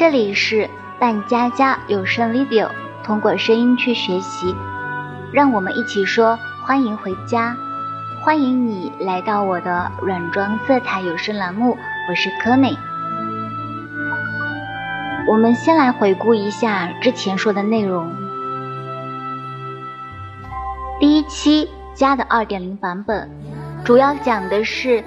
这里是半家家有声 video，通过声音去学习，让我们一起说欢迎回家，欢迎你来到我的软装色彩有声栏目，我是柯美。我们先来回顾一下之前说的内容，第一期家的二点零版本，主要讲的是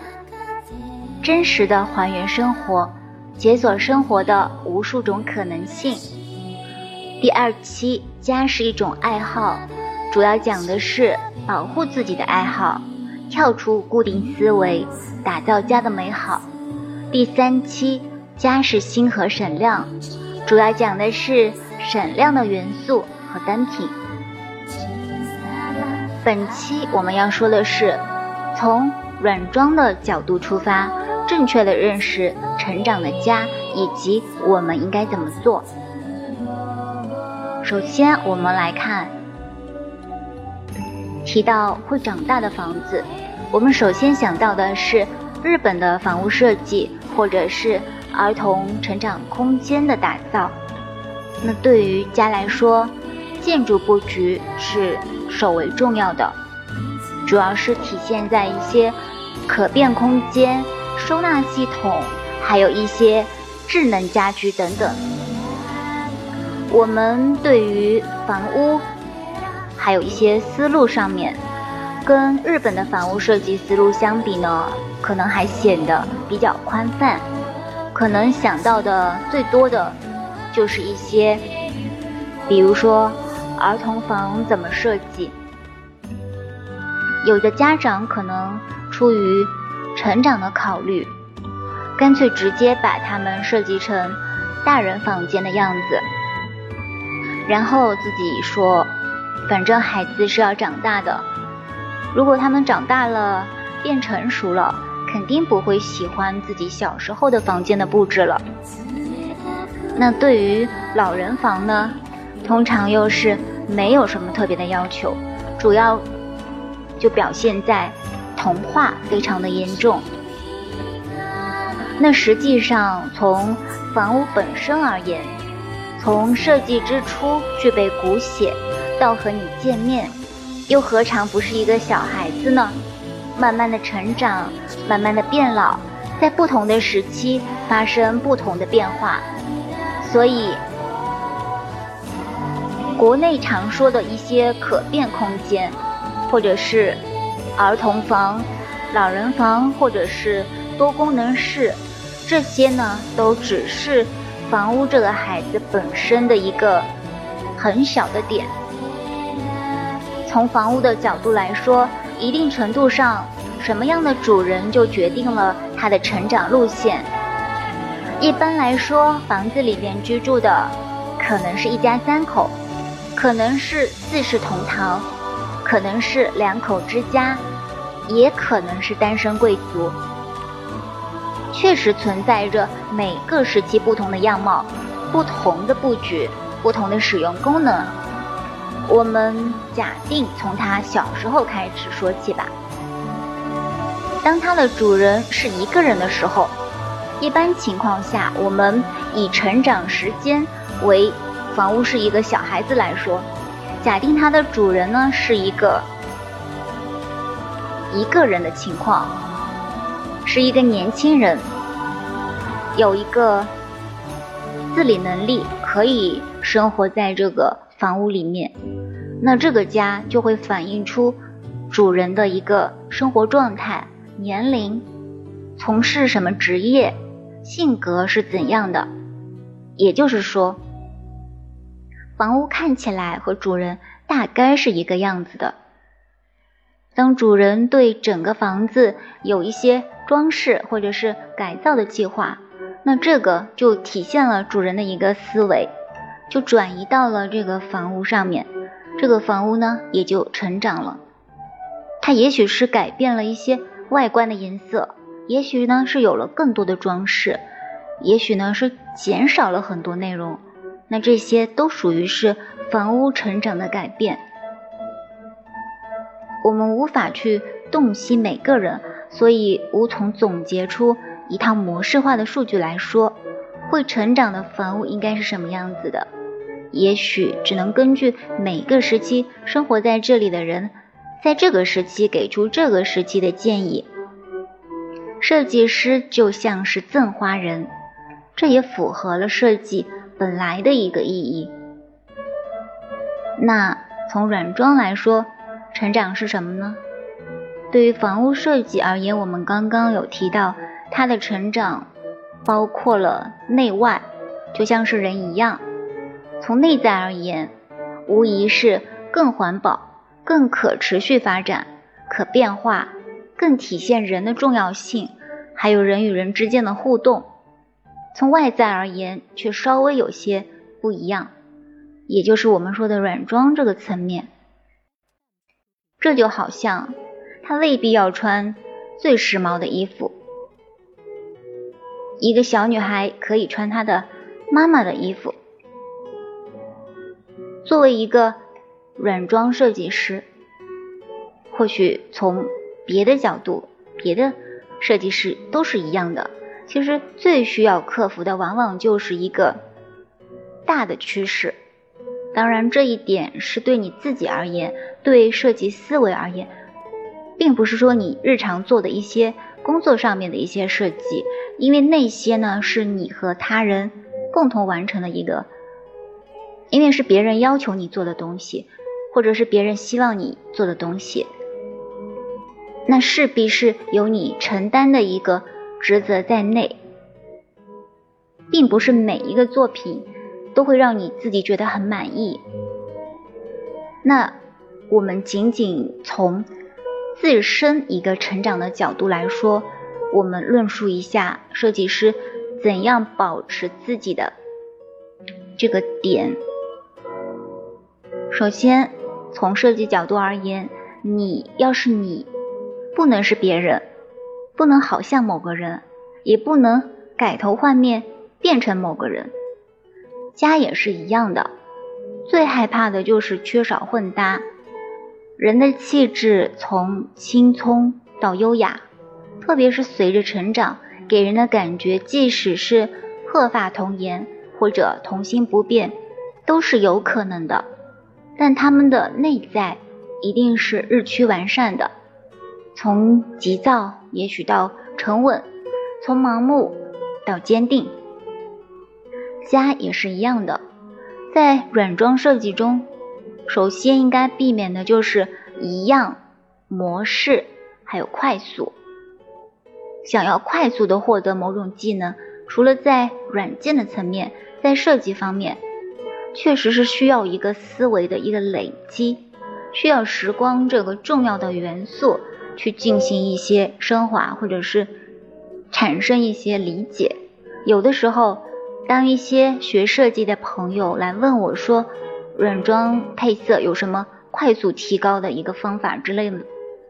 真实的还原生活。解锁生活的无数种可能性。第二期，家是一种爱好，主要讲的是保护自己的爱好，跳出固定思维，打造家的美好。第三期，家是心和闪亮，主要讲的是闪亮的元素和单品。本期我们要说的是，从软装的角度出发。正确的认识成长的家，以及我们应该怎么做。首先，我们来看提到会长大的房子，我们首先想到的是日本的房屋设计，或者是儿童成长空间的打造。那对于家来说，建筑布局是首为重要的，主要是体现在一些可变空间。收纳系统，还有一些智能家居等等。我们对于房屋还有一些思路上面，跟日本的房屋设计思路相比呢，可能还显得比较宽泛。可能想到的最多的，就是一些，比如说儿童房怎么设计。有的家长可能出于成长的考虑，干脆直接把它们设计成大人房间的样子，然后自己说，反正孩子是要长大的，如果他们长大了变成熟了，肯定不会喜欢自己小时候的房间的布置了。那对于老人房呢，通常又是没有什么特别的要求，主要就表现在。童话非常的严重。那实际上，从房屋本身而言，从设计之初具备骨血，到和你见面，又何尝不是一个小孩子呢？慢慢的成长，慢慢的变老，在不同的时期发生不同的变化。所以，国内常说的一些可变空间，或者是。儿童房、老人房或者是多功能室，这些呢都只是房屋这个孩子本身的一个很小的点。从房屋的角度来说，一定程度上，什么样的主人就决定了他的成长路线。一般来说，房子里面居住的可能是一家三口，可能是四世同堂。可能是两口之家，也可能是单身贵族。确实存在着每个时期不同的样貌、不同的布局、不同的使用功能。我们假定从他小时候开始说起吧。当它的主人是一个人的时候，一般情况下，我们以成长时间为房屋是一个小孩子来说。假定它的主人呢是一个一个人的情况，是一个年轻人，有一个自理能力，可以生活在这个房屋里面，那这个家就会反映出主人的一个生活状态、年龄、从事什么职业、性格是怎样的，也就是说。房屋看起来和主人大概是一个样子的。当主人对整个房子有一些装饰或者是改造的计划，那这个就体现了主人的一个思维，就转移到了这个房屋上面，这个房屋呢也就成长了。它也许是改变了一些外观的颜色，也许呢是有了更多的装饰，也许呢是减少了很多内容。那这些都属于是房屋成长的改变，我们无法去洞悉每个人，所以无从总结出一套模式化的数据来说，会成长的房屋应该是什么样子的？也许只能根据每个时期生活在这里的人，在这个时期给出这个时期的建议。设计师就像是赠花人，这也符合了设计本来的一个意义。那从软装来说，成长是什么呢？对于房屋设计而言，我们刚刚有提到，它的成长包括了内外，就像是人一样。从内在而言，无疑是更环保、更可持续发展、可变化、更体现人的重要性，还有人与人之间的互动。从外在而言，却稍微有些不一样，也就是我们说的软装这个层面。这就好像，他未必要穿最时髦的衣服，一个小女孩可以穿她的妈妈的衣服。作为一个软装设计师，或许从别的角度，别的设计师都是一样的。其实最需要克服的，往往就是一个大的趋势。当然，这一点是对你自己而言，对设计思维而言，并不是说你日常做的一些工作上面的一些设计，因为那些呢是你和他人共同完成的一个。因为是别人要求你做的东西，或者是别人希望你做的东西，那势必是由你承担的一个职责在内，并不是每一个作品都会让你自己觉得很满意。那我们仅仅从自身一个成长的角度来说，我们论述一下设计师怎样保持自己的这个点。首先，从设计角度而言，你要是你，不能是别人，不能好像某个人，也不能改头换面变成某个人。家也是一样的，最害怕的就是缺少混搭。人的气质从青葱到优雅，特别是随着成长，给人的感觉，即使是鹤发童颜或者童心不变，都是有可能的。但他们的内在一定是日趋完善的，从急躁也许到沉稳，从盲目到坚定。家也是一样的，在软装设计中，首先应该避免的就是一样模式，还有快速。想要快速的获得某种技能，除了在软件的层面，在设计方面。确实是需要一个思维的一个累积，需要时光这个重要的元素去进行一些升华，或者是产生一些理解。有的时候，当一些学设计的朋友来问我说，软装配色有什么快速提高的一个方法之类的，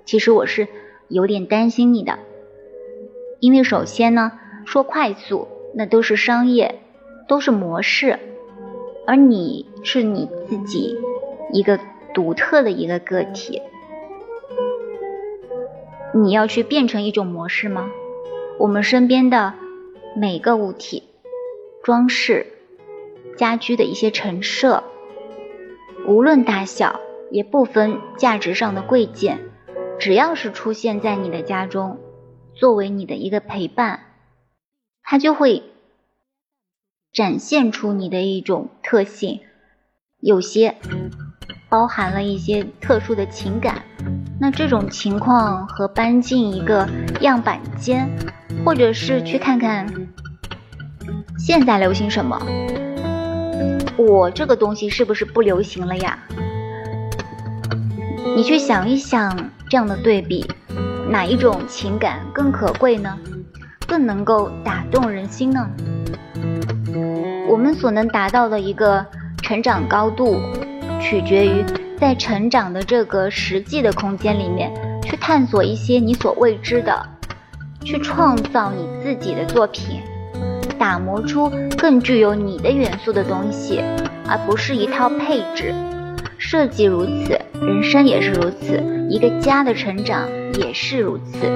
其实我是有点担心你的，因为首先呢，说快速那都是商业，都是模式。而你是你自己一个独特的一个个体，你要去变成一种模式吗？我们身边的每个物体、装饰、家居的一些陈设，无论大小，也不分价值上的贵贱，只要是出现在你的家中，作为你的一个陪伴，它就会。展现出你的一种特性，有些包含了一些特殊的情感。那这种情况和搬进一个样板间，或者是去看看现在流行什么，我这个东西是不是不流行了呀？你去想一想，这样的对比，哪一种情感更可贵呢？更能够打动人心呢？我们所能达到的一个成长高度，取决于在成长的这个实际的空间里面，去探索一些你所未知的，去创造你自己的作品，打磨出更具有你的元素的东西，而不是一套配置。设计如此，人生也是如此，一个家的成长也是如此。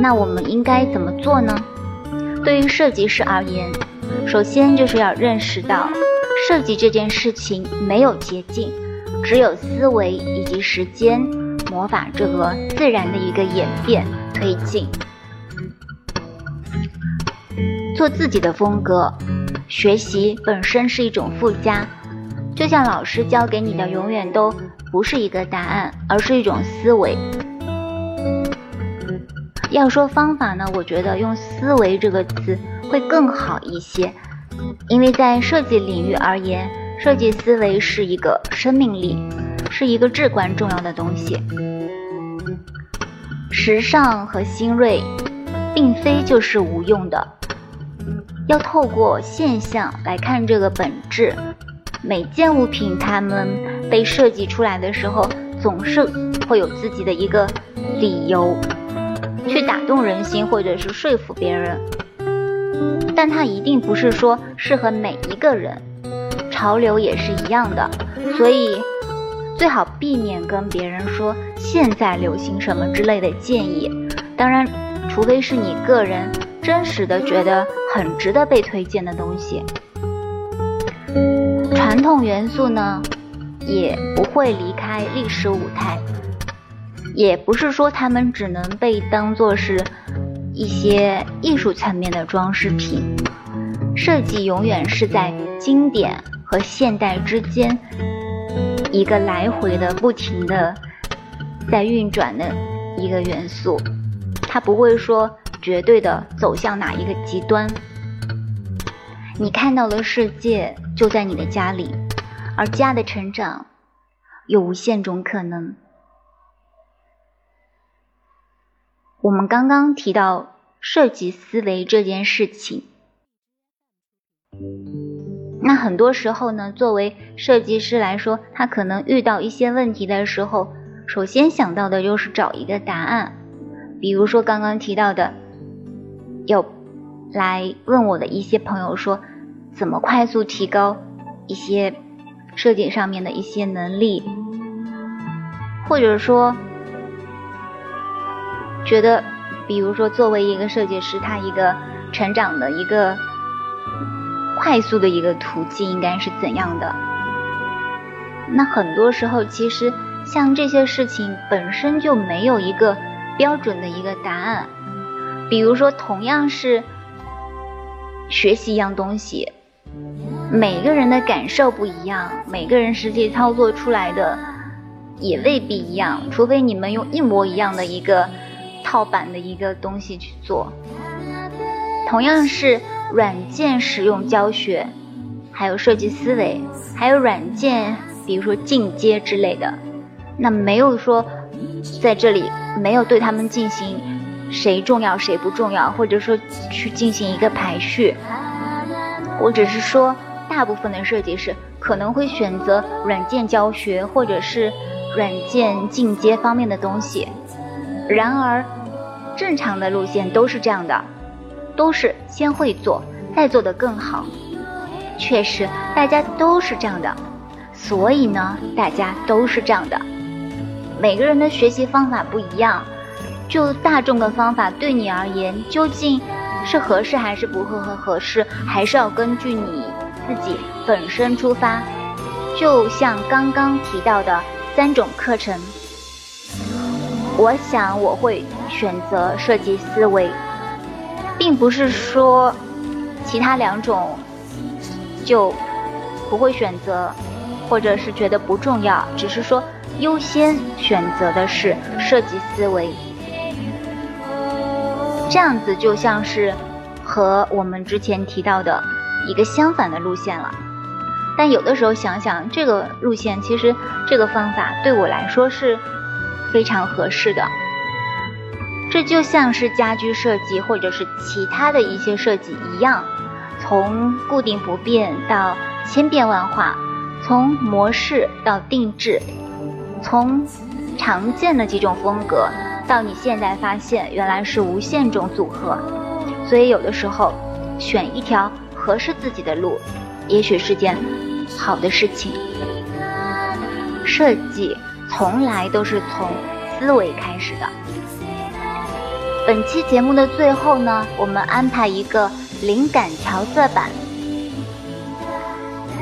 那我们应该怎么做呢？对于设计师而言，首先就是要认识到，设计这件事情没有捷径，只有思维以及时间，魔法这个自然的一个演变推进。做自己的风格，学习本身是一种附加，就像老师教给你的，永远都不是一个答案，而是一种思维。要说方法呢，我觉得用“思维”这个词会更好一些，因为在设计领域而言，设计思维是一个生命力，是一个至关重要的东西。时尚和新锐，并非就是无用的。要透过现象来看这个本质。每件物品它们被设计出来的时候，总是会有自己的一个理由，去打动人心或者是说服别人。但它一定不是说适合每一个人，潮流也是一样的。所以最好避免跟别人说现在流行什么之类的建议。当然，除非是你个人。真实的觉得很值得被推荐的东西，传统元素呢，也不会离开历史舞台，也不是说他们只能被当做是一些艺术层面的装饰品。设计永远是在经典和现代之间一个来回的、不停的在运转的一个元素，它不会说。绝对的走向哪一个极端？你看到的世界就在你的家里，而家的成长有无限种可能。我们刚刚提到设计思维这件事情，那很多时候呢，作为设计师来说，他可能遇到一些问题的时候，首先想到的就是找一个答案，比如说刚刚提到的。有来问我的一些朋友说，怎么快速提高一些设计上面的一些能力，或者说觉得，比如说作为一个设计师，他一个成长的一个快速的一个途径应该是怎样的？那很多时候，其实像这些事情本身就没有一个标准的一个答案。比如说，同样是学习一样东西，每个人的感受不一样，每个人实际操作出来的也未必一样。除非你们用一模一样的一个套版的一个东西去做。同样是软件使用教学，还有设计思维，还有软件，比如说进阶之类的，那没有说在这里没有对他们进行。谁重要谁不重要，或者说去进行一个排序，我只是说，大部分的设计师可能会选择软件教学或者是软件进阶方面的东西。然而，正常的路线都是这样的，都是先会做，再做得更好。确实，大家都是这样的，所以呢，大家都是这样的。每个人的学习方法不一样。就大众的方法对你而言究竟是合适还是不合合适，还是要根据你自己本身出发。就像刚刚提到的三种课程，我想我会选择设计思维，并不是说其他两种就不会选择，或者是觉得不重要，只是说优先选择的是设计思维。这样子就像是和我们之前提到的一个相反的路线了，但有的时候想想，这个路线其实这个方法对我来说是非常合适的。这就像是家居设计或者是其他的一些设计一样，从固定不变到千变万化，从模式到定制，从常见的几种风格。到你现在发现，原来是无限种组合，所以有的时候选一条合适自己的路，也许是件好的事情。设计从来都是从思维开始的，本期节目的最后呢，我们安排一个灵感调色板。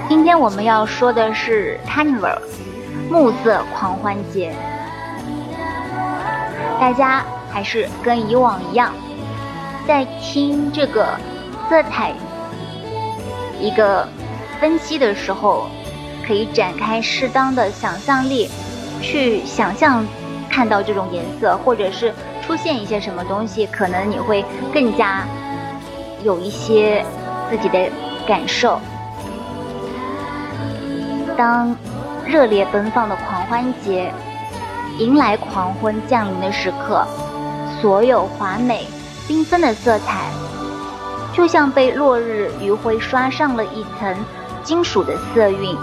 今天我们要说的是 Carnival 暮色狂欢节。大家还是跟以往一样，在听这个色彩一个分析的时候，可以展开适当的想象力，去想象看到这种颜色，或者是出现一些什么东西，可能你会更加有一些自己的感受。当热烈奔放的狂欢节。迎来狂欢降临的时刻，所有华美缤纷的色彩，就像被落日余晖刷上了一层金属的色晕，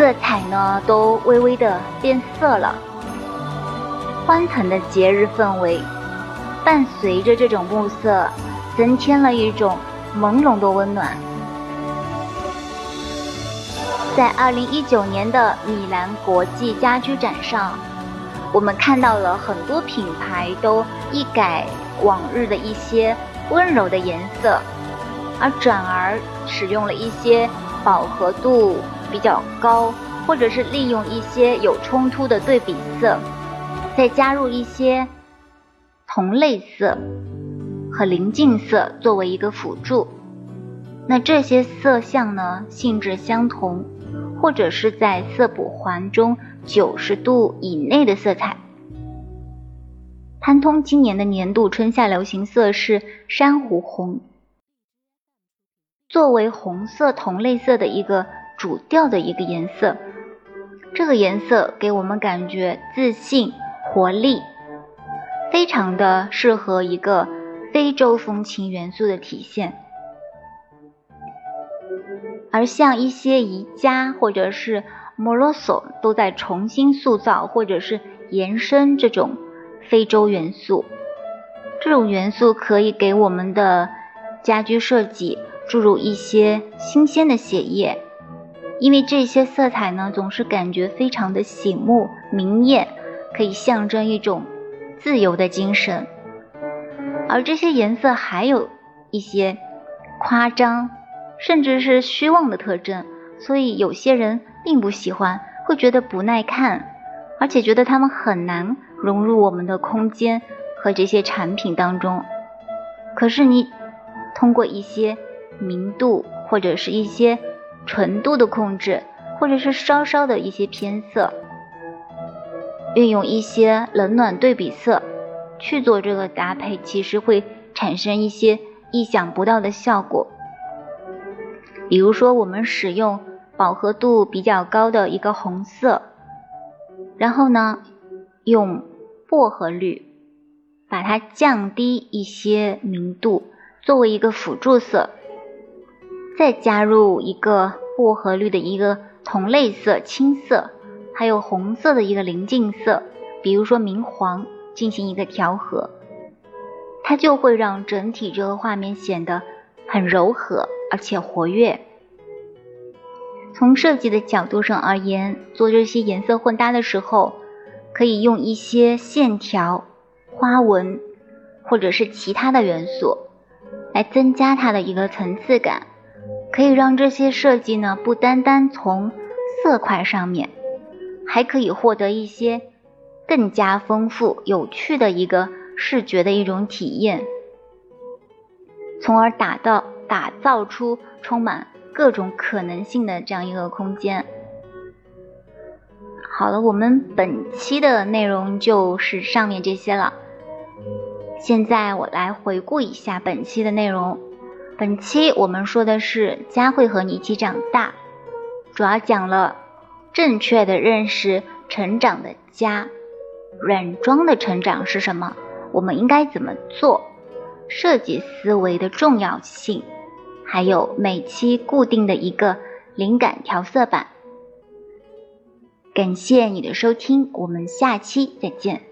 色彩呢都微微的变色了。欢腾的节日氛围，伴随着这种暮色，增添了一种朦胧的温暖。在二零一九年的米兰国际家居展上，我们看到了很多品牌都一改往日的一些温柔的颜色，而转而使用了一些饱和度比较高，或者是利用一些有冲突的对比色，再加入一些同类色和邻近色作为一个辅助。那这些色相呢，性质相同。或者是在色补环中九十度以内的色彩。潘通今年的年度春夏流行色是珊瑚红，作为红色同类色的一个主调的一个颜色，这个颜色给我们感觉自信、活力，非常的适合一个非洲风情元素的体现。而像一些宜家或者是摩罗索都在重新塑造或者是延伸这种非洲元素，这种元素可以给我们的家居设计注入一些新鲜的血液，因为这些色彩呢总是感觉非常的醒目明艳，可以象征一种自由的精神，而这些颜色还有一些夸张。甚至是虚妄的特征，所以有些人并不喜欢，会觉得不耐看，而且觉得它们很难融入我们的空间和这些产品当中。可是你通过一些明度或者是一些纯度的控制，或者是稍稍的一些偏色，运用一些冷暖对比色去做这个搭配，其实会产生一些意想不到的效果。比如说，我们使用饱和度比较高的一个红色，然后呢，用薄荷绿把它降低一些明度，作为一个辅助色，再加入一个薄荷绿的一个同类色青色，还有红色的一个邻近色，比如说明黄，进行一个调和，它就会让整体这个画面显得很柔和。而且活跃。从设计的角度上而言，做这些颜色混搭的时候，可以用一些线条、花纹或者是其他的元素，来增加它的一个层次感，可以让这些设计呢不单单从色块上面，还可以获得一些更加丰富、有趣的一个视觉的一种体验，从而打到。打造出充满各种可能性的这样一个空间。好了，我们本期的内容就是上面这些了。现在我来回顾一下本期的内容。本期我们说的是家会和你一起长大，主要讲了正确的认识成长的家，软装的成长是什么，我们应该怎么做，设计思维的重要性。还有每期固定的一个灵感调色板。感谢你的收听，我们下期再见。